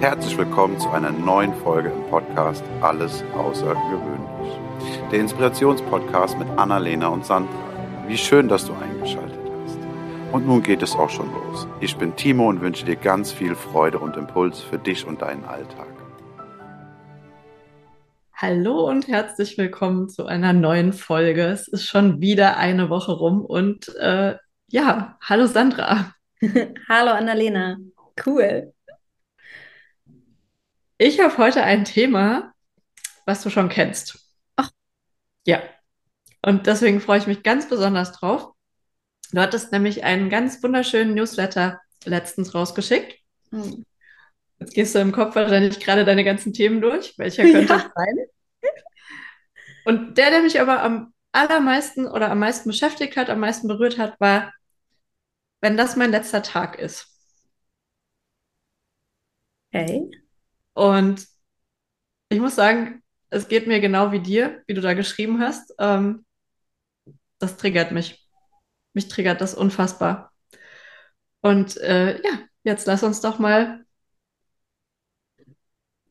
Herzlich willkommen zu einer neuen Folge im Podcast Alles Außergewöhnlich. Der Inspirationspodcast mit Annalena und Sandra. Wie schön, dass du eingeschaltet hast. Und nun geht es auch schon los. Ich bin Timo und wünsche dir ganz viel Freude und Impuls für dich und deinen Alltag. Hallo und herzlich willkommen zu einer neuen Folge. Es ist schon wieder eine Woche rum und äh, ja, hallo Sandra. hallo Annalena. Cool. Ich habe heute ein Thema, was du schon kennst. Ach. Ja. Und deswegen freue ich mich ganz besonders drauf. Du hattest nämlich einen ganz wunderschönen Newsletter letztens rausgeschickt. Hm. Jetzt gehst du im Kopf wahrscheinlich gerade deine ganzen Themen durch. Welcher könnte ja. es sein? Und der, der mich aber am allermeisten oder am meisten beschäftigt hat, am meisten berührt hat, war, wenn das mein letzter Tag ist. Okay. Und ich muss sagen, es geht mir genau wie dir, wie du da geschrieben hast. Ähm, das triggert mich. Mich triggert das unfassbar. Und äh, ja, jetzt lass uns doch mal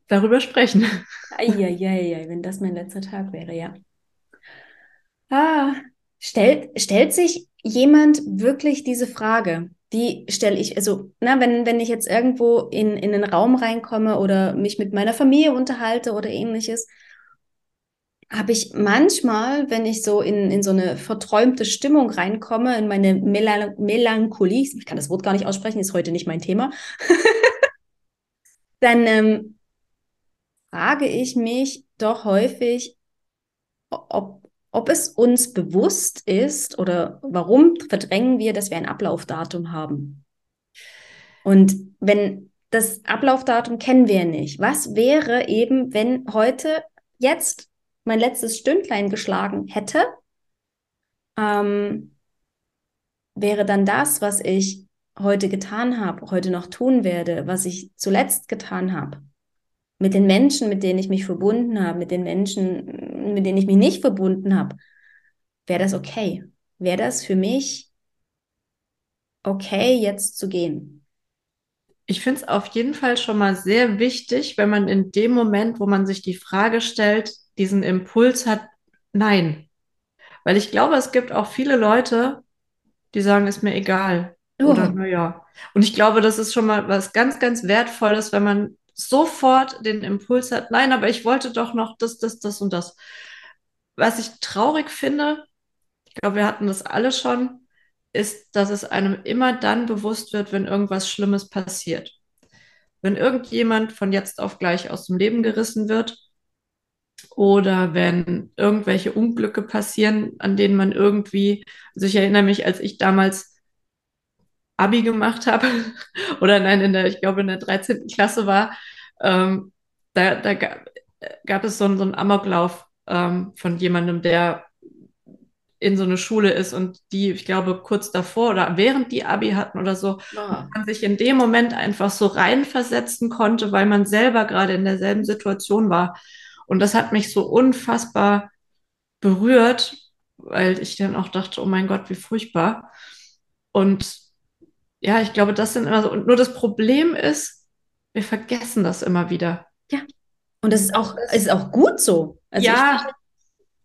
darüber sprechen. Eieiei, wenn das mein letzter Tag wäre, ja. Ah, stellt, stellt sich jemand wirklich diese Frage? Die stelle ich, also, na, wenn, wenn ich jetzt irgendwo in, in einen Raum reinkomme oder mich mit meiner Familie unterhalte oder ähnliches, habe ich manchmal, wenn ich so in, in so eine verträumte Stimmung reinkomme, in meine Melan Melancholie, ich kann das Wort gar nicht aussprechen, ist heute nicht mein Thema, dann ähm, frage ich mich doch häufig, ob ob es uns bewusst ist oder warum verdrängen wir, dass wir ein Ablaufdatum haben. Und wenn das Ablaufdatum kennen wir nicht, was wäre eben, wenn heute jetzt mein letztes Stündlein geschlagen hätte, ähm, wäre dann das, was ich heute getan habe, heute noch tun werde, was ich zuletzt getan habe, mit den Menschen, mit denen ich mich verbunden habe, mit den Menschen, mit denen ich mich nicht verbunden habe, wäre das okay? Wäre das für mich okay, jetzt zu gehen? Ich finde es auf jeden Fall schon mal sehr wichtig, wenn man in dem Moment, wo man sich die Frage stellt, diesen Impuls hat, nein. Weil ich glaube, es gibt auch viele Leute, die sagen, ist mir egal. Oh. Oder naja. Und ich glaube, das ist schon mal was ganz, ganz Wertvolles, wenn man sofort den Impuls hat, nein, aber ich wollte doch noch das, das, das und das. Was ich traurig finde, ich glaube, wir hatten das alle schon, ist, dass es einem immer dann bewusst wird, wenn irgendwas Schlimmes passiert. Wenn irgendjemand von jetzt auf gleich aus dem Leben gerissen wird oder wenn irgendwelche Unglücke passieren, an denen man irgendwie, also ich erinnere mich, als ich damals Abi gemacht habe oder nein, in der, ich glaube, in der 13. Klasse war, ähm, da, da gab, gab es so, so einen Amoklauf ähm, von jemandem, der in so eine Schule ist und die, ich glaube, kurz davor oder während die Abi hatten oder so, ah. man sich in dem Moment einfach so reinversetzen konnte, weil man selber gerade in derselben Situation war. Und das hat mich so unfassbar berührt, weil ich dann auch dachte, oh mein Gott, wie furchtbar. Und ja, ich glaube, das sind immer so. Und nur das Problem ist, wir vergessen das immer wieder. Ja. Und das ist auch, ist auch gut so. Also ja.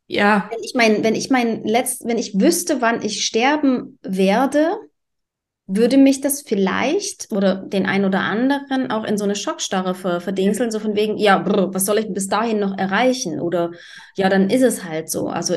Ich, ja. Wenn ich mein, wenn ich mein letzt, wenn ich wüsste, wann ich sterben werde, würde mich das vielleicht oder den einen oder anderen auch in so eine Schockstarre verdingseln, so von wegen, ja, brr, was soll ich bis dahin noch erreichen? Oder ja, dann ist es halt so. Also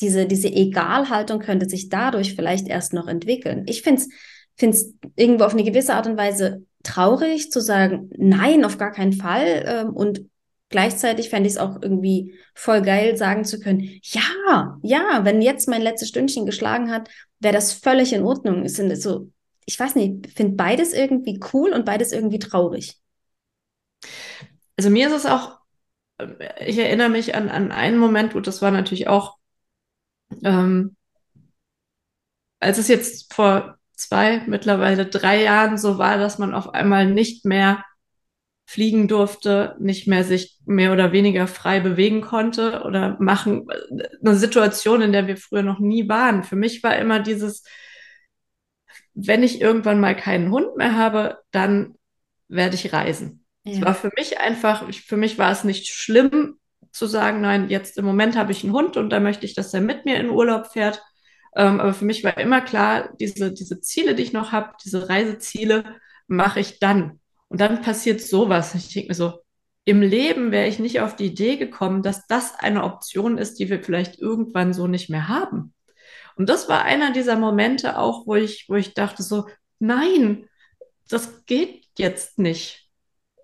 diese, diese Egalhaltung könnte sich dadurch vielleicht erst noch entwickeln. Ich finde es finde es irgendwo auf eine gewisse Art und Weise traurig zu sagen, nein, auf gar keinen Fall. Ähm, und gleichzeitig fände ich es auch irgendwie voll geil, sagen zu können, ja, ja, wenn jetzt mein letztes Stündchen geschlagen hat, wäre das völlig in Ordnung. Es sind so, ich weiß nicht, finde beides irgendwie cool und beides irgendwie traurig. Also mir ist es auch, ich erinnere mich an, an einen Moment, und das war natürlich auch, ähm, als es jetzt vor zwei, mittlerweile drei Jahren so war, dass man auf einmal nicht mehr fliegen durfte, nicht mehr sich mehr oder weniger frei bewegen konnte oder machen. Eine Situation, in der wir früher noch nie waren. Für mich war immer dieses, wenn ich irgendwann mal keinen Hund mehr habe, dann werde ich reisen. Ja. Es war für mich einfach, ich, für mich war es nicht schlimm zu sagen, nein, jetzt im Moment habe ich einen Hund und da möchte ich, dass er mit mir in Urlaub fährt. Ähm, aber für mich war immer klar, diese, diese Ziele, die ich noch habe, diese Reiseziele, mache ich dann. Und dann passiert sowas. Ich denke mir so, im Leben wäre ich nicht auf die Idee gekommen, dass das eine Option ist, die wir vielleicht irgendwann so nicht mehr haben. Und das war einer dieser Momente auch, wo ich, wo ich dachte so, nein, das geht jetzt nicht.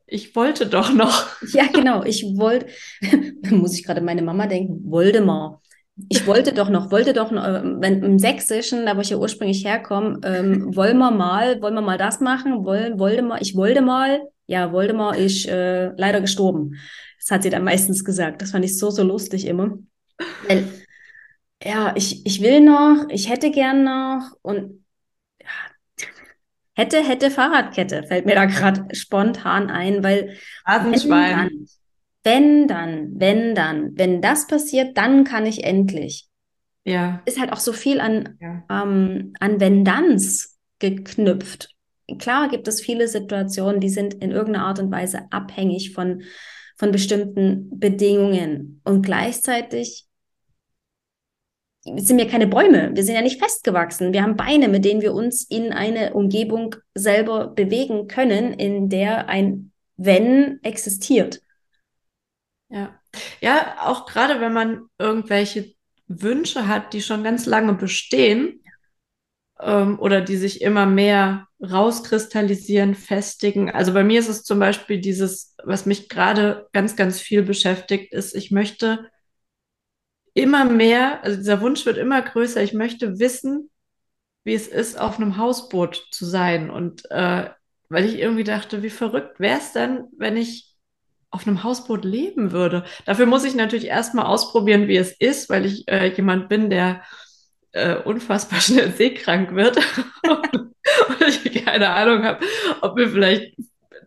Ich wollte doch noch. Ja, genau. Ich wollte, muss ich gerade meine Mama denken, Voldemort. Ich wollte doch noch, wollte doch noch, äh, wenn im Sächsischen, da wo ich ja ursprünglich herkomme, ähm, wollen wir mal, wollen wir mal das machen, wollen, wollte mal, ich wollte mal, ja, Voldemort ist äh, leider gestorben. Das hat sie dann meistens gesagt. Das fand ich so, so lustig immer. Weil, ja, ich, ich will noch, ich hätte gern noch und ja, hätte, hätte Fahrradkette, fällt mir da gerade spontan ein, weil Rasenschwein. Wenn dann, wenn dann, wenn das passiert, dann kann ich endlich. Ja. Ist halt auch so viel an, ja. ähm, an Wenn-Danns geknüpft klar gibt es viele Situationen, die sind in irgendeiner Art und Weise abhängig von, von bestimmten Bedingungen. Und gleichzeitig sind wir keine Bäume. Wir sind ja nicht festgewachsen. Wir haben Beine, mit denen wir uns in eine Umgebung selber bewegen können, in der ein Wenn existiert. Ja, ja, auch gerade wenn man irgendwelche Wünsche hat, die schon ganz lange bestehen, ähm, oder die sich immer mehr rauskristallisieren, festigen. Also bei mir ist es zum Beispiel dieses, was mich gerade ganz, ganz viel beschäftigt, ist, ich möchte immer mehr, also dieser Wunsch wird immer größer, ich möchte wissen, wie es ist, auf einem Hausboot zu sein. Und äh, weil ich irgendwie dachte, wie verrückt wäre es denn, wenn ich auf einem Hausboot leben würde. Dafür muss ich natürlich erstmal ausprobieren, wie es ist, weil ich äh, jemand bin, der äh, unfassbar schnell seekrank wird und ich keine Ahnung habe, ob mir vielleicht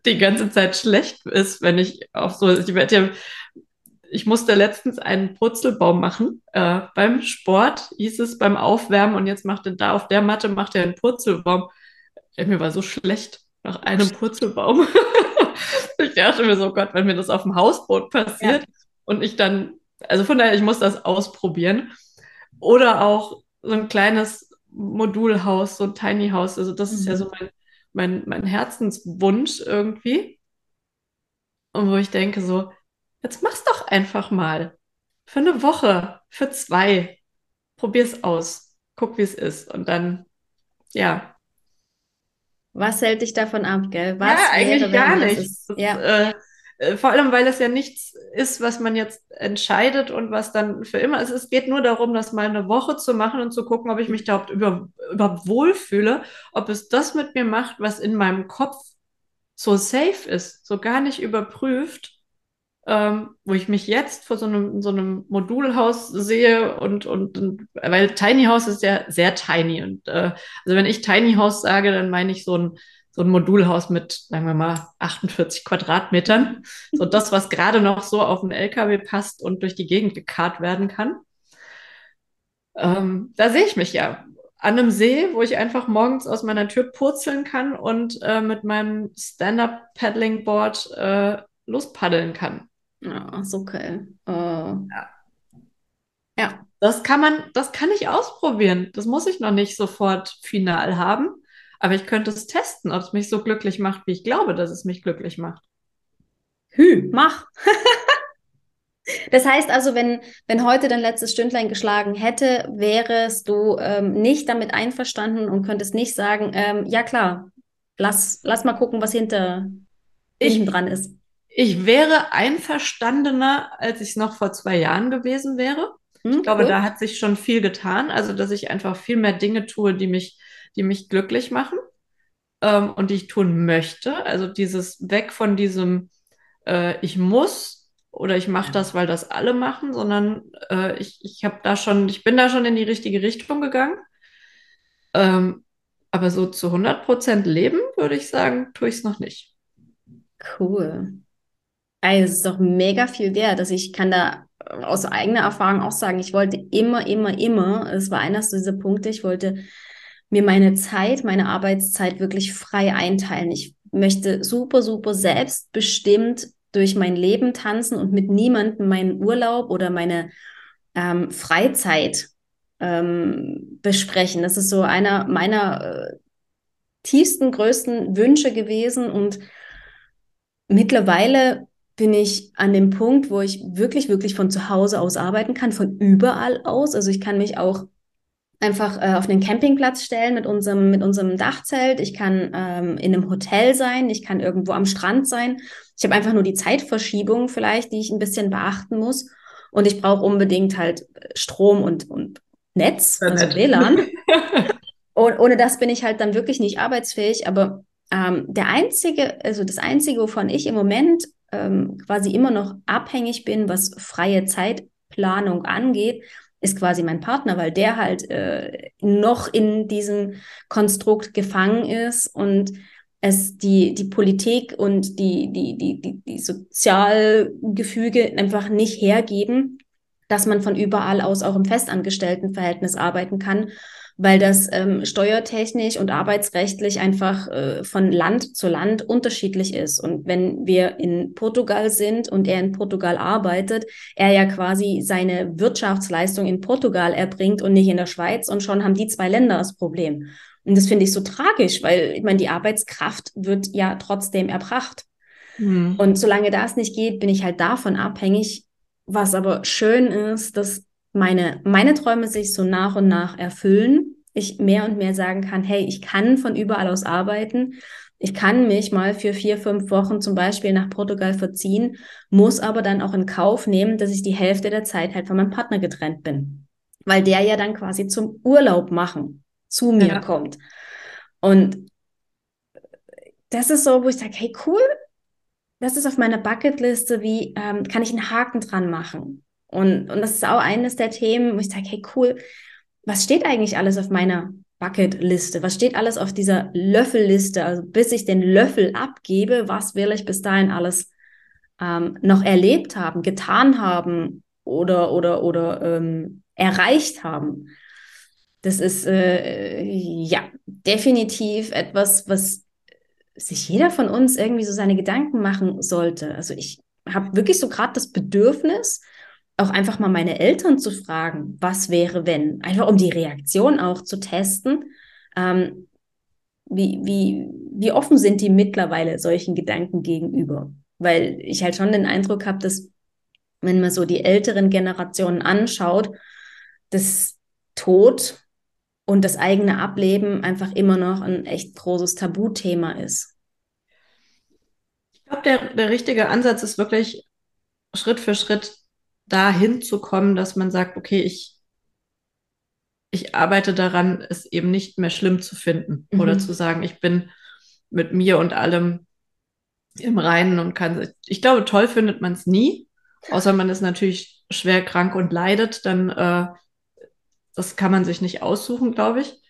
die ganze Zeit schlecht ist, wenn ich auf so, ich werde ja, ich musste letztens einen Purzelbaum machen äh, beim Sport, hieß es beim Aufwärmen und jetzt macht er da auf der Matte macht er einen Purzelbaum. Ja, mir war so schlecht nach einem Purzelbaum. ich dachte mir so, Gott, wenn mir das auf dem Hausboot passiert ja. und ich dann, also von daher, ich muss das ausprobieren. Oder auch so ein kleines Modulhaus, so ein Tiny House. Also das mhm. ist ja so mhm. mein, mein, mein Herzenswunsch irgendwie. Und wo ich denke so, jetzt mach's doch einfach mal. Für eine Woche, für zwei. Probier's aus. Guck, wie es ist. Und dann, ja. Was hält dich davon ab, gell? Was ja, eigentlich gar nichts. Ja. Äh, äh, vor allem, weil es ja nichts ist, was man jetzt entscheidet und was dann für immer ist. Es geht nur darum, das mal eine Woche zu machen und zu gucken, ob ich mich da über, überhaupt wohlfühle, ob es das mit mir macht, was in meinem Kopf so safe ist, so gar nicht überprüft, ähm, wo ich mich jetzt vor so einem, so einem Modulhaus sehe und, und, und, weil Tiny House ist ja sehr tiny und äh, also wenn ich Tiny House sage, dann meine ich so ein so ein Modulhaus mit, sagen wir mal, 48 Quadratmetern. So das, was gerade noch so auf einen LKW passt und durch die Gegend gekarrt werden kann. Ähm, da sehe ich mich ja an einem See, wo ich einfach morgens aus meiner Tür purzeln kann und äh, mit meinem Stand-Up-Paddling-Board äh, lospaddeln kann. Ja, so geil. Uh. Ja. ja. Das kann man, das kann ich ausprobieren. Das muss ich noch nicht sofort final haben. Aber ich könnte es testen, ob es mich so glücklich macht, wie ich glaube, dass es mich glücklich macht. Hü, mach. das heißt also, wenn, wenn heute dein letztes Stündlein geschlagen hätte, wärest du ähm, nicht damit einverstanden und könntest nicht sagen, ähm, ja klar, lass, lass mal gucken, was hinter ich, dran ist. Ich wäre einverstandener, als ich es noch vor zwei Jahren gewesen wäre. Ich glaube, cool. da hat sich schon viel getan. Also, dass ich einfach viel mehr Dinge tue, die mich die mich glücklich machen ähm, und die ich tun möchte. Also dieses weg von diesem äh, ich muss oder ich mache das, weil das alle machen, sondern äh, ich, ich habe da schon, ich bin da schon in die richtige Richtung gegangen. Ähm, aber so zu 100 Prozent leben, würde ich sagen, tue ich es noch nicht. Cool. Also, es ist doch mega viel wert. Also ich kann da aus eigener Erfahrung auch sagen, ich wollte immer, immer, immer, es war einer dieser Punkte, ich wollte mir meine Zeit, meine Arbeitszeit wirklich frei einteilen. Ich möchte super, super selbstbestimmt durch mein Leben tanzen und mit niemandem meinen Urlaub oder meine ähm, Freizeit ähm, besprechen. Das ist so einer meiner äh, tiefsten, größten Wünsche gewesen. Und mittlerweile bin ich an dem Punkt, wo ich wirklich, wirklich von zu Hause aus arbeiten kann, von überall aus. Also ich kann mich auch einfach äh, auf einen Campingplatz stellen mit unserem, mit unserem Dachzelt. Ich kann ähm, in einem Hotel sein. Ich kann irgendwo am Strand sein. Ich habe einfach nur die Zeitverschiebung vielleicht, die ich ein bisschen beachten muss. Und ich brauche unbedingt halt Strom und, und Netz, also WLAN. und ohne das bin ich halt dann wirklich nicht arbeitsfähig. Aber ähm, der einzige, also das einzige, wovon ich im Moment ähm, quasi immer noch abhängig bin, was freie Zeitplanung angeht, ist quasi mein Partner, weil der halt äh, noch in diesem Konstrukt gefangen ist und es die, die Politik und die, die, die, die, die Sozialgefüge einfach nicht hergeben, dass man von überall aus auch im Festangestelltenverhältnis arbeiten kann, weil das ähm, steuertechnisch und arbeitsrechtlich einfach äh, von Land zu Land unterschiedlich ist. Und wenn wir in Portugal sind und er in Portugal arbeitet, er ja quasi seine Wirtschaftsleistung in Portugal erbringt und nicht in der Schweiz und schon haben die zwei Länder das Problem. Und das finde ich so tragisch, weil ich meine, die Arbeitskraft wird ja trotzdem erbracht. Mhm. Und solange das nicht geht, bin ich halt davon abhängig. Was aber schön ist, dass meine, meine Träume sich so nach und nach erfüllen. Ich mehr und mehr sagen kann, hey, ich kann von überall aus arbeiten. Ich kann mich mal für vier, fünf Wochen zum Beispiel nach Portugal verziehen, muss aber dann auch in Kauf nehmen, dass ich die Hälfte der Zeit halt von meinem Partner getrennt bin. Weil der ja dann quasi zum Urlaub machen zu mir ja. kommt. Und das ist so, wo ich sage, hey, cool, das ist auf meiner Bucketliste, wie ähm, kann ich einen Haken dran machen? Und, und das ist auch eines der Themen, wo ich sage, hey, cool, was steht eigentlich alles auf meiner Bucketliste? Was steht alles auf dieser Löffelliste? Also bis ich den Löffel abgebe, was will ich bis dahin alles ähm, noch erlebt haben, getan haben oder, oder, oder ähm, erreicht haben? Das ist äh, ja definitiv etwas, was sich jeder von uns irgendwie so seine Gedanken machen sollte. Also ich habe wirklich so gerade das Bedürfnis, auch einfach mal meine Eltern zu fragen, was wäre, wenn, einfach um die Reaktion auch zu testen. Ähm, wie, wie, wie offen sind die mittlerweile solchen Gedanken gegenüber? Weil ich halt schon den Eindruck habe, dass wenn man so die älteren Generationen anschaut, dass Tod und das eigene Ableben einfach immer noch ein echt großes Tabuthema ist. Ich glaube, der, der richtige Ansatz ist wirklich Schritt für Schritt dahin zu kommen, dass man sagt, okay, ich, ich arbeite daran, es eben nicht mehr schlimm zu finden mhm. oder zu sagen, ich bin mit mir und allem im Reinen und kann. Ich glaube, toll findet man es nie, außer man ist natürlich schwer krank und leidet, dann äh, das kann man sich nicht aussuchen, glaube ich.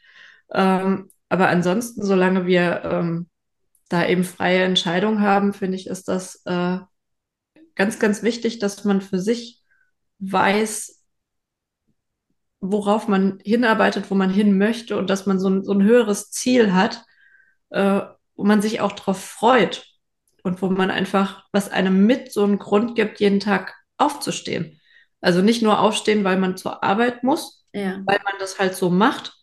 Ähm, aber ansonsten, solange wir ähm, da eben freie Entscheidung haben, finde ich, ist das äh, ganz, ganz wichtig, dass man für sich weiß, worauf man hinarbeitet, wo man hin möchte und dass man so ein, so ein höheres Ziel hat, äh, wo man sich auch darauf freut und wo man einfach, was einem mit so einen Grund gibt, jeden Tag aufzustehen. Also nicht nur aufstehen, weil man zur Arbeit muss, ja. weil man das halt so macht,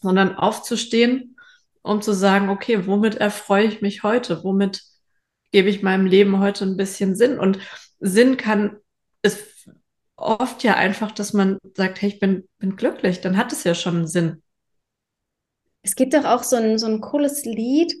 sondern aufzustehen, um zu sagen, okay, womit erfreue ich mich heute? Womit gebe ich meinem Leben heute ein bisschen Sinn? Und Sinn kann, ist oft ja einfach, dass man sagt, hey, ich bin, bin glücklich, dann hat es ja schon einen Sinn. Es gibt doch auch so ein, so ein cooles Lied,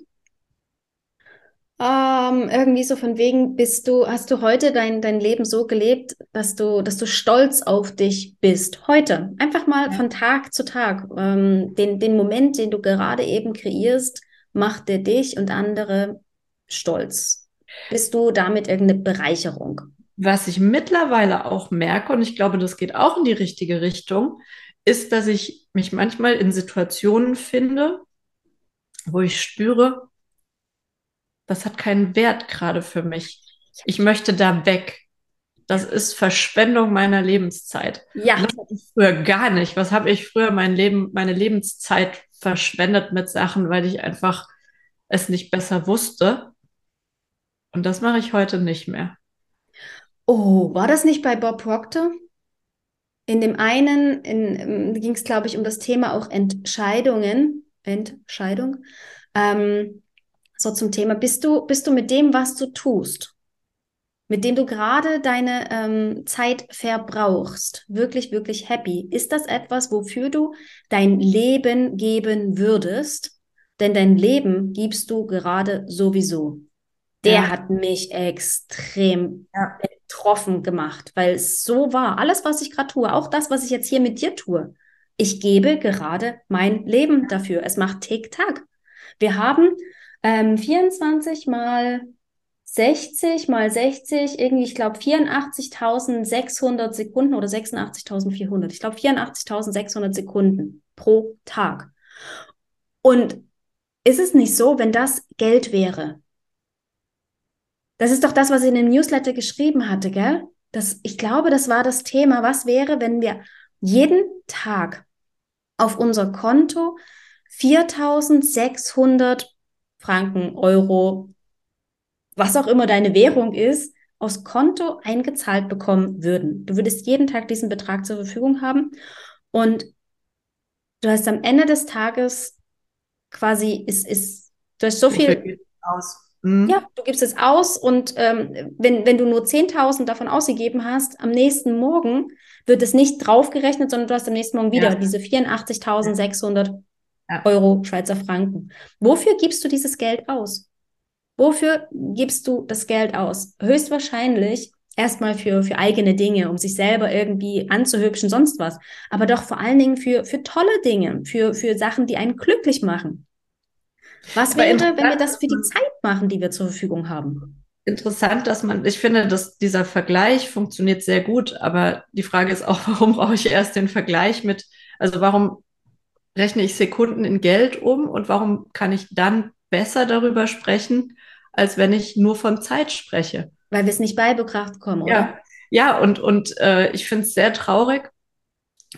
ähm, irgendwie so von wegen, bist du, hast du heute dein, dein Leben so gelebt, dass du, dass du stolz auf dich bist? Heute. Einfach mal ja. von Tag zu Tag. Ähm, den, den Moment, den du gerade eben kreierst, macht der dich und andere stolz. Bist du damit irgendeine Bereicherung? Was ich mittlerweile auch merke, und ich glaube, das geht auch in die richtige Richtung, ist, dass ich mich manchmal in Situationen finde, wo ich spüre, das hat keinen Wert gerade für mich. Ich möchte da weg. Das ist Verschwendung meiner Lebenszeit. Ja. das hatte ich früher gar nicht. Was habe ich früher mein Leben, meine Lebenszeit verschwendet mit Sachen, weil ich einfach es nicht besser wusste. Und das mache ich heute nicht mehr. Oh, war das nicht bei Bob Proctor? In dem einen in, ging es, glaube ich, um das Thema auch Entscheidungen. Entscheidung. Ähm, so zum Thema, bist du, bist du mit dem, was du tust, mit dem du gerade deine ähm, Zeit verbrauchst, wirklich, wirklich happy? Ist das etwas, wofür du dein Leben geben würdest? Denn dein Leben gibst du gerade sowieso. Der ja. hat mich extrem ja. Betroffen gemacht, weil es so war. Alles, was ich gerade tue, auch das, was ich jetzt hier mit dir tue, ich gebe gerade mein Leben dafür. Es macht Tick-Tack. Wir haben ähm, 24 mal 60 mal 60, irgendwie, ich glaube, 84.600 Sekunden oder 86.400. Ich glaube, 84.600 Sekunden pro Tag. Und ist es nicht so, wenn das Geld wäre? Das ist doch das, was ich in dem Newsletter geschrieben hatte, gell? Das, ich glaube, das war das Thema. Was wäre, wenn wir jeden Tag auf unser Konto 4600 Franken, Euro, was auch immer deine Währung ist, aus Konto eingezahlt bekommen würden. Du würdest jeden Tag diesen Betrag zur Verfügung haben und du hast am Ende des Tages quasi, ist, ist, du hast so viel. Aus. Mhm. Ja, du gibst es aus und ähm, wenn, wenn du nur 10.000 davon ausgegeben hast, am nächsten Morgen wird es nicht draufgerechnet, sondern du hast am nächsten Morgen wieder ja. diese 84.600 ja. Euro Schweizer Franken. Wofür gibst du dieses Geld aus? Wofür gibst du das Geld aus? Höchstwahrscheinlich erstmal für, für eigene Dinge, um sich selber irgendwie anzuhübschen, sonst was. Aber doch vor allen Dingen für, für tolle Dinge, für, für Sachen, die einen glücklich machen. Was wäre, wenn wir das für die Zeit machen, die wir zur Verfügung haben? Interessant, dass man, ich finde, dass dieser Vergleich funktioniert sehr gut, aber die Frage ist auch, warum brauche ich erst den Vergleich mit, also warum rechne ich Sekunden in Geld um und warum kann ich dann besser darüber sprechen, als wenn ich nur von Zeit spreche. Weil wir es nicht beibebracht kommen, oder? Ja, ja und, und äh, ich finde es sehr traurig.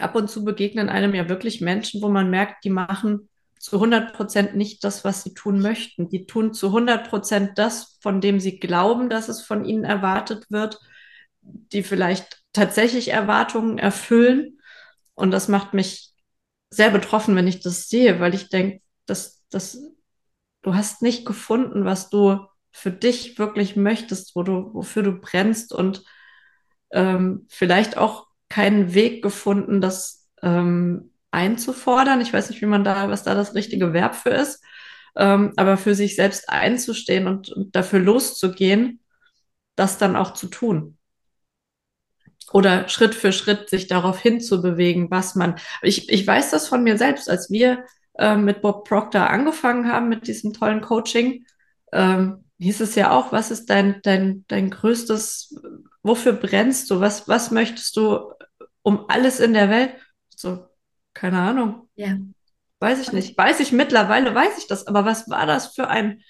Ab und zu begegnen einem ja wirklich Menschen, wo man merkt, die machen zu 100 Prozent nicht das, was sie tun möchten. Die tun zu 100 Prozent das, von dem sie glauben, dass es von ihnen erwartet wird, die vielleicht tatsächlich Erwartungen erfüllen. Und das macht mich sehr betroffen, wenn ich das sehe, weil ich denke, dass, dass du hast nicht gefunden, was du für dich wirklich möchtest, wo du, wofür du brennst und ähm, vielleicht auch keinen Weg gefunden, das ähm, einzufordern. Ich weiß nicht, wie man da, was da das richtige Verb für ist, ähm, aber für sich selbst einzustehen und, und dafür loszugehen, das dann auch zu tun oder Schritt für Schritt sich darauf hinzubewegen, was man. Ich, ich weiß das von mir selbst, als wir äh, mit Bob Proctor angefangen haben mit diesem tollen Coaching, ähm, hieß es ja auch, was ist dein, dein, dein größtes, wofür brennst du, was, was möchtest du um alles in der Welt? So, keine Ahnung. Ja. Weiß ich nicht. Weiß ich mittlerweile, weiß ich das, aber was war das für ein,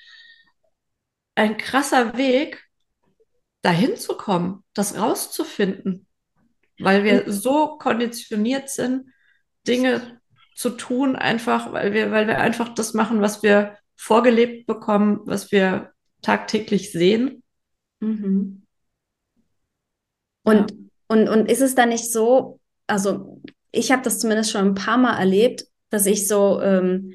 ein krasser Weg, dahin zu kommen, das rauszufinden? weil wir so konditioniert sind, Dinge zu tun, einfach, weil wir, weil wir einfach das machen, was wir vorgelebt bekommen, was wir tagtäglich sehen. Mhm. Und, ja. und, und ist es dann nicht so, also ich habe das zumindest schon ein paar Mal erlebt, dass ich so, ähm,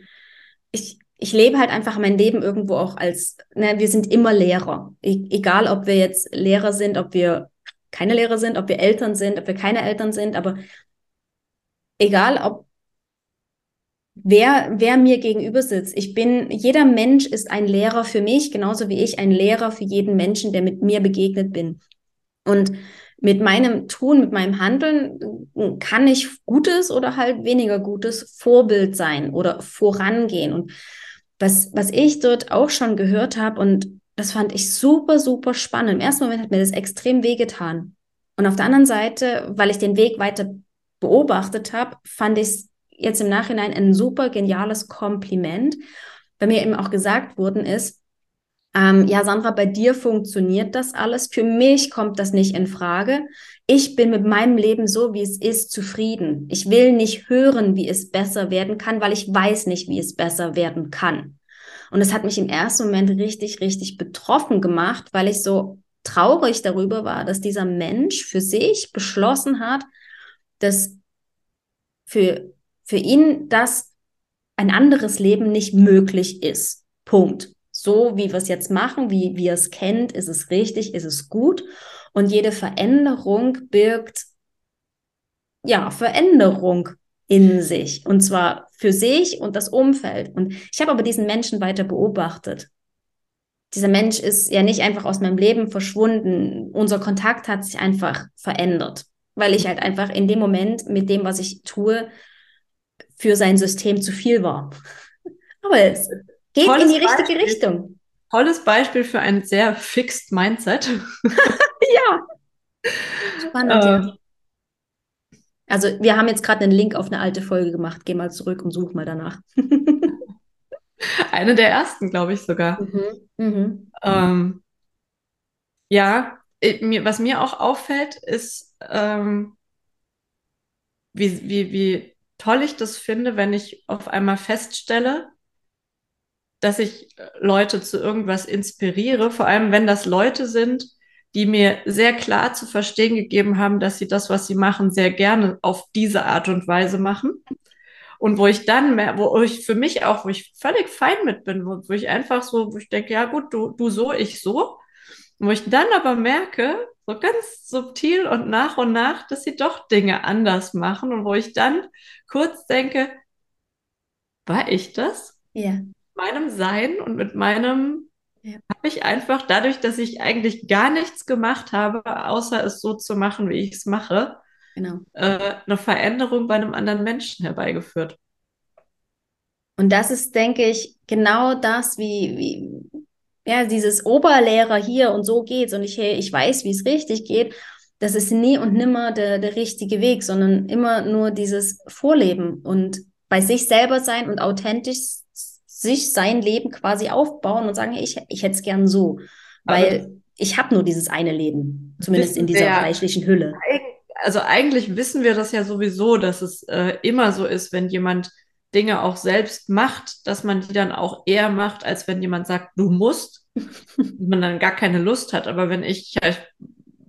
ich, ich lebe halt einfach mein Leben irgendwo auch als, ne, wir sind immer Lehrer. E egal, ob wir jetzt Lehrer sind, ob wir keine Lehrer sind, ob wir Eltern sind, ob wir keine Eltern sind, aber egal, ob wer, wer mir gegenüber sitzt. Ich bin, jeder Mensch ist ein Lehrer für mich, genauso wie ich ein Lehrer für jeden Menschen, der mit mir begegnet bin. Und mit meinem Tun, mit meinem Handeln kann ich Gutes oder halt weniger Gutes Vorbild sein oder vorangehen. Und was, was ich dort auch schon gehört habe und das fand ich super, super spannend. Im ersten Moment hat mir das extrem wehgetan. Und auf der anderen Seite, weil ich den Weg weiter beobachtet habe, fand ich es jetzt im Nachhinein ein super geniales Kompliment, weil mir eben auch gesagt worden ist, ähm, ja, Sandra, bei dir funktioniert das alles. Für mich kommt das nicht in Frage. Ich bin mit meinem Leben so, wie es ist, zufrieden. Ich will nicht hören, wie es besser werden kann, weil ich weiß nicht, wie es besser werden kann. Und es hat mich im ersten Moment richtig, richtig betroffen gemacht, weil ich so traurig darüber war, dass dieser Mensch für sich beschlossen hat, dass für, für ihn das ein anderes Leben nicht möglich ist. Punkt. So wie wir es jetzt machen, wie, er es kennt, ist es richtig, ist es gut. Und jede Veränderung birgt ja Veränderung in sich und zwar für sich und das Umfeld. Und ich habe aber diesen Menschen weiter beobachtet. Dieser Mensch ist ja nicht einfach aus meinem Leben verschwunden. Unser Kontakt hat sich einfach verändert, weil ich halt einfach in dem Moment mit dem, was ich tue, für sein System zu viel war. Aber es geht Tolles in die richtige Beispiel. Richtung. Tolles Beispiel für ein sehr fixed Mindset. ja. Spannend, äh. Also wir haben jetzt gerade einen Link auf eine alte Folge gemacht. Geh mal zurück und such mal danach. eine der ersten, glaube ich sogar. Mhm. Mhm. Ähm, ja, mir, was mir auch auffällt, ist, ähm, wie, wie, wie toll ich das finde, wenn ich auf einmal feststelle, dass ich Leute zu irgendwas inspiriere, vor allem wenn das Leute sind, die mir sehr klar zu verstehen gegeben haben, dass sie das, was sie machen, sehr gerne auf diese Art und Weise machen. Und wo ich dann mehr, wo ich für mich auch, wo ich völlig fein mit bin, wo, wo ich einfach so, wo ich denke, ja gut, du, du so, ich so. wo ich dann aber merke, so ganz subtil und nach und nach, dass sie doch Dinge anders machen und wo ich dann kurz denke, war ich das? Ja. Meinem Sein und mit meinem ja. habe ich einfach dadurch, dass ich eigentlich gar nichts gemacht habe, außer es so zu machen, wie ich es mache, genau. äh, eine Veränderung bei einem anderen Menschen herbeigeführt. Und das ist, denke ich, genau das, wie, wie ja, dieses Oberlehrer hier und so geht's und ich, hey, ich weiß, wie es richtig geht. Das ist nie und nimmer der, der richtige Weg, sondern immer nur dieses Vorleben und bei sich selber sein und authentisch sich sein Leben quasi aufbauen und sagen, ich, ich hätte es gern so. Weil Aber ich habe nur dieses eine Leben, zumindest in dieser fleischlichen Hülle. Also eigentlich wissen wir das ja sowieso, dass es äh, immer so ist, wenn jemand Dinge auch selbst macht, dass man die dann auch eher macht, als wenn jemand sagt, du musst, man dann gar keine Lust hat. Aber wenn ich,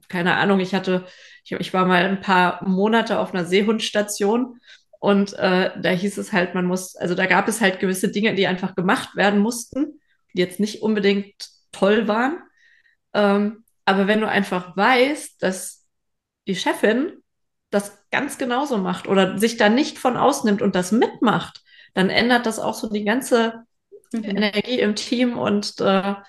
keine Ahnung, ich hatte, ich, ich war mal ein paar Monate auf einer Seehundstation und äh, da hieß es halt, man muss, also da gab es halt gewisse Dinge, die einfach gemacht werden mussten, die jetzt nicht unbedingt toll waren. Ähm, aber wenn du einfach weißt, dass die Chefin das ganz genauso macht oder sich da nicht von ausnimmt und das mitmacht, dann ändert das auch so die ganze mhm. Energie im Team und äh, ja,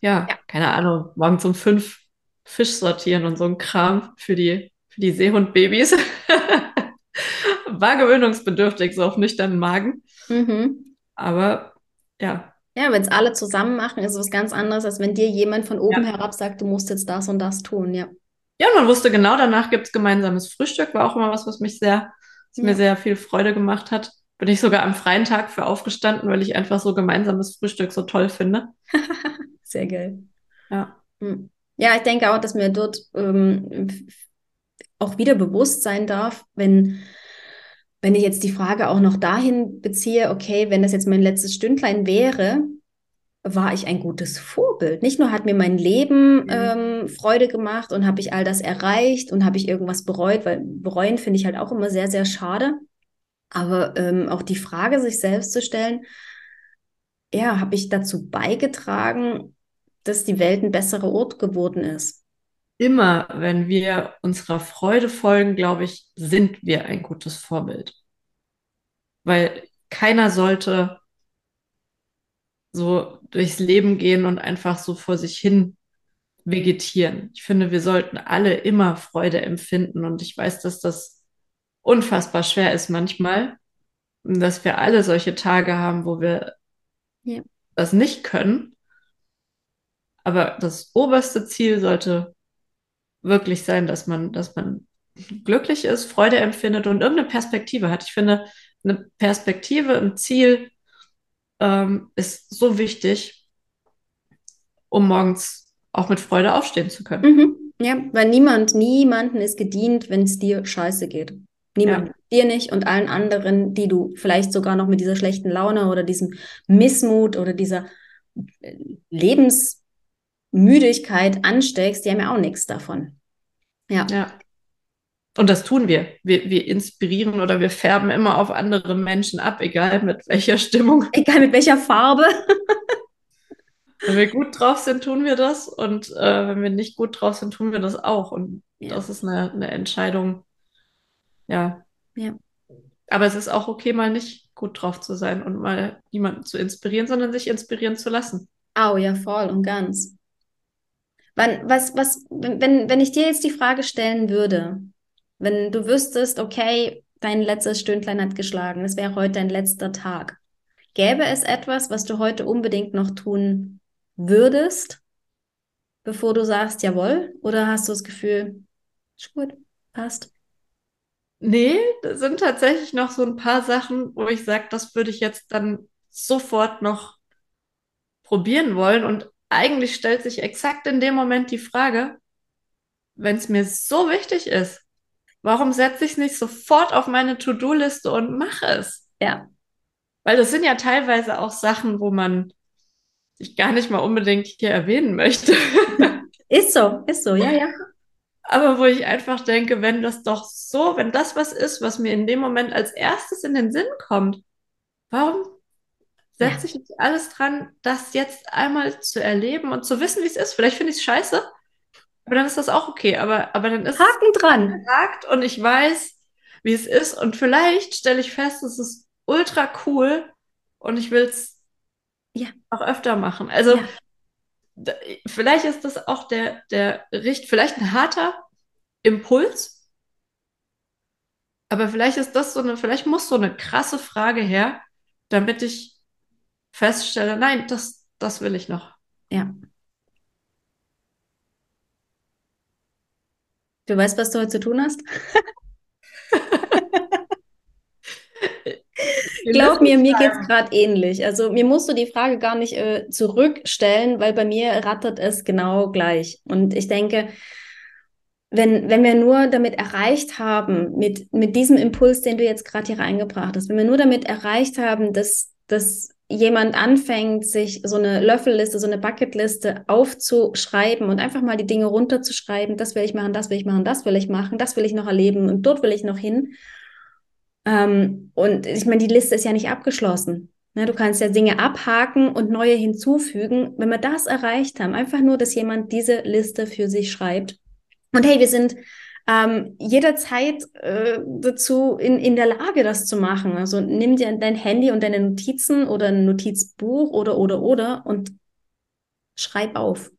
ja, keine Ahnung, morgen um fünf Fisch sortieren und so ein Kram für die, für die Seehundbabys. war gewöhnungsbedürftig, so auf nüchternen Magen. Mhm. Aber ja. Ja, wenn es alle zusammen machen, ist es was ganz anderes, als wenn dir jemand von oben ja. herab sagt, du musst jetzt das und das tun, ja. Ja, man wusste genau, danach gibt es gemeinsames Frühstück, war auch immer was, was mich sehr, was ja. mir sehr viel Freude gemacht hat. Bin ich sogar am freien Tag für aufgestanden, weil ich einfach so gemeinsames Frühstück so toll finde. sehr geil. Ja. Hm. Ja, ich denke auch, dass mir dort ähm, auch wieder bewusst sein darf, wenn wenn ich jetzt die Frage auch noch dahin beziehe, okay, wenn das jetzt mein letztes Stündlein wäre, war ich ein gutes Vorbild. Nicht nur hat mir mein Leben mhm. ähm, Freude gemacht und habe ich all das erreicht und habe ich irgendwas bereut, weil bereuen finde ich halt auch immer sehr, sehr schade. Aber ähm, auch die Frage, sich selbst zu stellen, ja, habe ich dazu beigetragen, dass die Welt ein besserer Ort geworden ist? Immer, wenn wir unserer Freude folgen, glaube ich, sind wir ein gutes Vorbild. Weil keiner sollte so durchs Leben gehen und einfach so vor sich hin vegetieren. Ich finde, wir sollten alle immer Freude empfinden und ich weiß, dass das unfassbar schwer ist manchmal, dass wir alle solche Tage haben, wo wir ja. das nicht können. Aber das oberste Ziel sollte wirklich sein, dass man, dass man glücklich ist, Freude empfindet und irgendeine Perspektive hat. Ich finde, eine Perspektive, ein Ziel ähm, ist so wichtig, um morgens auch mit Freude aufstehen zu können. Mhm. Ja, weil niemand, niemanden ist gedient, wenn es dir scheiße geht. Niemand. Ja. Dir nicht und allen anderen, die du vielleicht sogar noch mit dieser schlechten Laune oder diesem Missmut oder dieser äh, Lebensmüdigkeit ansteckst, die haben ja auch nichts davon. Ja. ja. Und das tun wir. wir. Wir inspirieren oder wir färben immer auf andere Menschen ab, egal mit welcher Stimmung. Egal mit welcher Farbe. wenn wir gut drauf sind, tun wir das. Und äh, wenn wir nicht gut drauf sind, tun wir das auch. Und ja. das ist eine, eine Entscheidung. Ja. Ja. Aber es ist auch okay, mal nicht gut drauf zu sein und mal niemanden zu inspirieren, sondern sich inspirieren zu lassen. Au, ja, voll und ganz. Wann, was, was, wenn, wenn ich dir jetzt die Frage stellen würde, wenn du wüsstest, okay, dein letztes Stündlein hat geschlagen, es wäre heute dein letzter Tag. Gäbe es etwas, was du heute unbedingt noch tun würdest, bevor du sagst, jawohl? Oder hast du das Gefühl, ist gut, passt? Nee, das sind tatsächlich noch so ein paar Sachen, wo ich sage, das würde ich jetzt dann sofort noch probieren wollen. Und eigentlich stellt sich exakt in dem Moment die Frage, wenn es mir so wichtig ist, warum setze ich es nicht sofort auf meine To-Do-Liste und mache es? Ja. Weil das sind ja teilweise auch Sachen, wo man sich gar nicht mal unbedingt hier erwähnen möchte. Ist so, ist so, ja, ja. Aber wo ich einfach denke, wenn das doch so, wenn das was ist, was mir in dem Moment als erstes in den Sinn kommt, warum setze ja. ich nicht alles dran, das jetzt einmal zu erleben und zu wissen, wie es ist? Vielleicht finde ich es scheiße, aber dann ist das auch okay. Aber, aber dann ist Haken dran. Hakt und ich weiß, wie es ist. Und vielleicht stelle ich fest, es ist ultra cool und ich will es ja. auch öfter machen. Also ja. vielleicht ist das auch der, der Richt, vielleicht ein harter Impuls. Aber vielleicht ist das so eine, vielleicht muss so eine krasse Frage her, damit ich feststelle, nein, das, das will ich noch. Ja. Du weißt, was du heute zu tun hast? Glaub mir, mir geht es gerade ähnlich. Also mir musst du die Frage gar nicht äh, zurückstellen, weil bei mir rattert es genau gleich. Und ich denke, wenn, wenn wir nur damit erreicht haben, mit, mit diesem Impuls, den du jetzt gerade hier reingebracht hast, wenn wir nur damit erreicht haben, dass, dass jemand anfängt, sich so eine Löffelliste, so eine Bucketliste aufzuschreiben und einfach mal die Dinge runterzuschreiben, das will ich machen, das will ich machen, das will ich machen, das will ich noch erleben und dort will ich noch hin. Ähm, und ich meine, die Liste ist ja nicht abgeschlossen. Ne, du kannst ja Dinge abhaken und neue hinzufügen. Wenn wir das erreicht haben, einfach nur, dass jemand diese Liste für sich schreibt. Und hey, wir sind ähm, jederzeit äh, dazu in, in der Lage, das zu machen. Also nimm dir dein Handy und deine Notizen oder ein Notizbuch oder, oder, oder und schreib auf.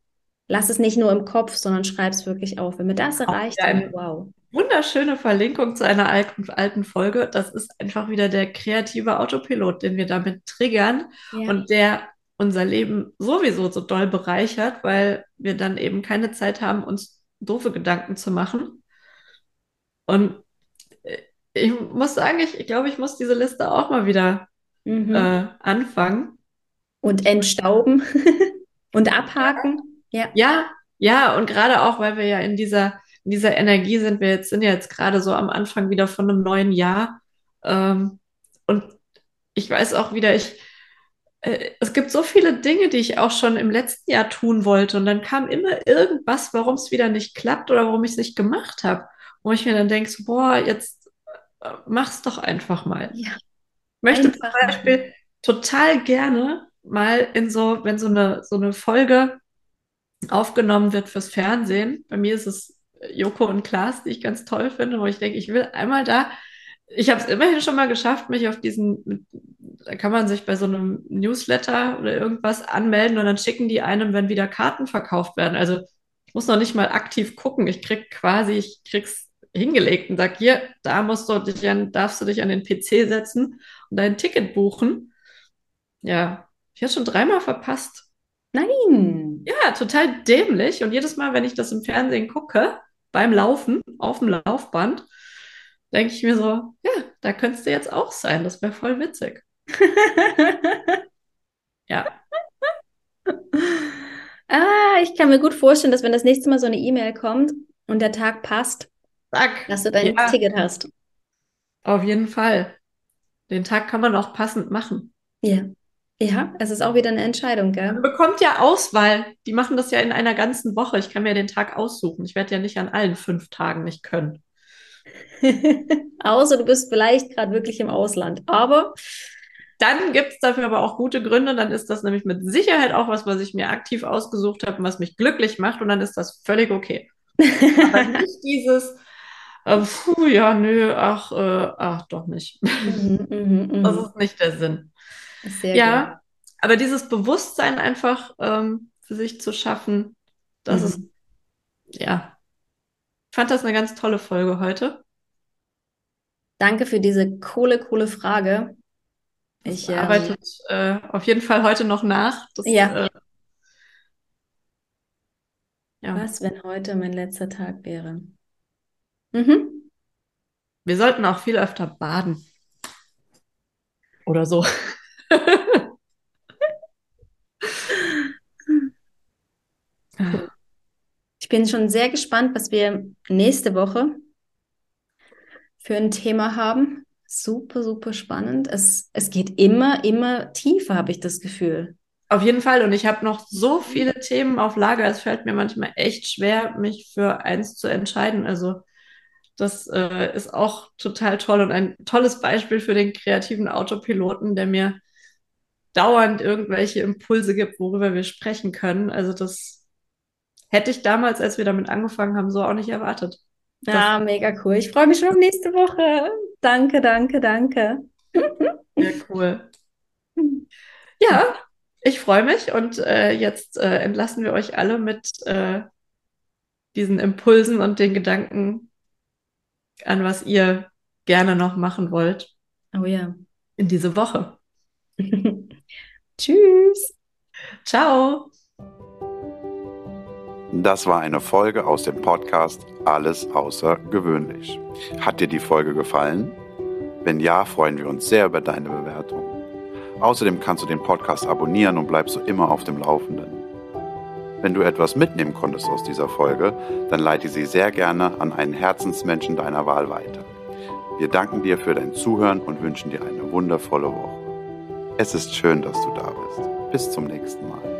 Lass es nicht nur im Kopf, sondern schreib es wirklich auf. Wenn wir das erreicht haben, wow. Wunderschöne Verlinkung zu einer alten, alten Folge. Das ist einfach wieder der kreative Autopilot, den wir damit triggern ja. und der unser Leben sowieso so doll bereichert, weil wir dann eben keine Zeit haben, uns doofe Gedanken zu machen, und äh, ich muss sagen, ich, ich glaube, ich muss diese Liste auch mal wieder mhm. äh, anfangen. Und entstauben und abhaken. Ja. ja, ja, und gerade auch, weil wir ja in dieser, in dieser Energie sind, wir jetzt sind ja jetzt gerade so am Anfang wieder von einem neuen Jahr. Ähm, und ich weiß auch wieder, ich, äh, es gibt so viele Dinge, die ich auch schon im letzten Jahr tun wollte. Und dann kam immer irgendwas, warum es wieder nicht klappt oder warum ich es nicht gemacht habe wo ich mir dann denke, so, boah, jetzt äh, mach's doch einfach mal. Ja. Ich möchte einfach zum Beispiel machen. total gerne mal in so, wenn so eine, so eine Folge aufgenommen wird fürs Fernsehen, bei mir ist es Joko und Klaas, die ich ganz toll finde, wo ich denke, ich will einmal da, ich habe es immerhin schon mal geschafft, mich auf diesen, da kann man sich bei so einem Newsletter oder irgendwas anmelden und dann schicken die einem, wenn wieder Karten verkauft werden. Also ich muss noch nicht mal aktiv gucken, ich krieg quasi, ich krieg's hingelegt und sag, hier, da musst du dich an, darfst du dich an den PC setzen und dein Ticket buchen. Ja, ich habe schon dreimal verpasst. Nein. Ja, total dämlich. Und jedes Mal, wenn ich das im Fernsehen gucke, beim Laufen, auf dem Laufband, denke ich mir so, ja, da könntest du jetzt auch sein. Das wäre voll witzig. ja. Ah, ich kann mir gut vorstellen, dass wenn das nächste Mal so eine E-Mail kommt und der Tag passt, Zack. Dass du dein ja. Ticket hast. Auf jeden Fall. Den Tag kann man auch passend machen. Ja. Ja, es ist auch wieder eine Entscheidung, gell? Man bekommt ja Auswahl. Die machen das ja in einer ganzen Woche. Ich kann mir den Tag aussuchen. Ich werde ja nicht an allen fünf Tagen nicht können. Außer du bist vielleicht gerade wirklich im Ausland. Aber dann gibt es dafür aber auch gute Gründe. Dann ist das nämlich mit Sicherheit auch was, was ich mir aktiv ausgesucht habe und was mich glücklich macht. Und dann ist das völlig okay. aber nicht dieses, äh, puh, ja, nö, ach, äh, ach, doch nicht. Mhm, mh, mh. Das ist nicht der Sinn. Sehr ja, gut. aber dieses Bewusstsein einfach ähm, für sich zu schaffen, das mhm. ist, ja, ich fand das eine ganz tolle Folge heute. Danke für diese coole, coole Frage. Ich ähm, arbeite äh, auf jeden Fall heute noch nach. Das, ja. Äh, ja. Was, wenn heute mein letzter Tag wäre? Mhm. Wir sollten auch viel öfter baden. Oder so. Ich bin schon sehr gespannt, was wir nächste Woche für ein Thema haben. Super, super spannend. Es, es geht immer, immer tiefer, habe ich das Gefühl. Auf jeden Fall. Und ich habe noch so viele Themen auf Lager. Es fällt mir manchmal echt schwer, mich für eins zu entscheiden. Also das äh, ist auch total toll und ein tolles Beispiel für den kreativen Autopiloten, der mir dauernd irgendwelche Impulse gibt, worüber wir sprechen können. Also das hätte ich damals, als wir damit angefangen haben, so auch nicht erwartet. Ja, mega cool. Ich freue mich schon auf nächste Woche. Danke, danke, danke. Ja, cool. Ja, ich freue mich und äh, jetzt äh, entlassen wir euch alle mit äh, diesen Impulsen und den Gedanken an, was ihr gerne noch machen wollt. Oh ja. In diese Woche. Tschüss. Ciao. Das war eine Folge aus dem Podcast Alles außergewöhnlich. Hat dir die Folge gefallen? Wenn ja, freuen wir uns sehr über deine Bewertung. Außerdem kannst du den Podcast abonnieren und bleibst so immer auf dem Laufenden. Wenn du etwas mitnehmen konntest aus dieser Folge, dann leite sie sehr gerne an einen Herzensmenschen deiner Wahl weiter. Wir danken dir für dein Zuhören und wünschen dir eine wundervolle Woche. Es ist schön, dass du da bist. Bis zum nächsten Mal.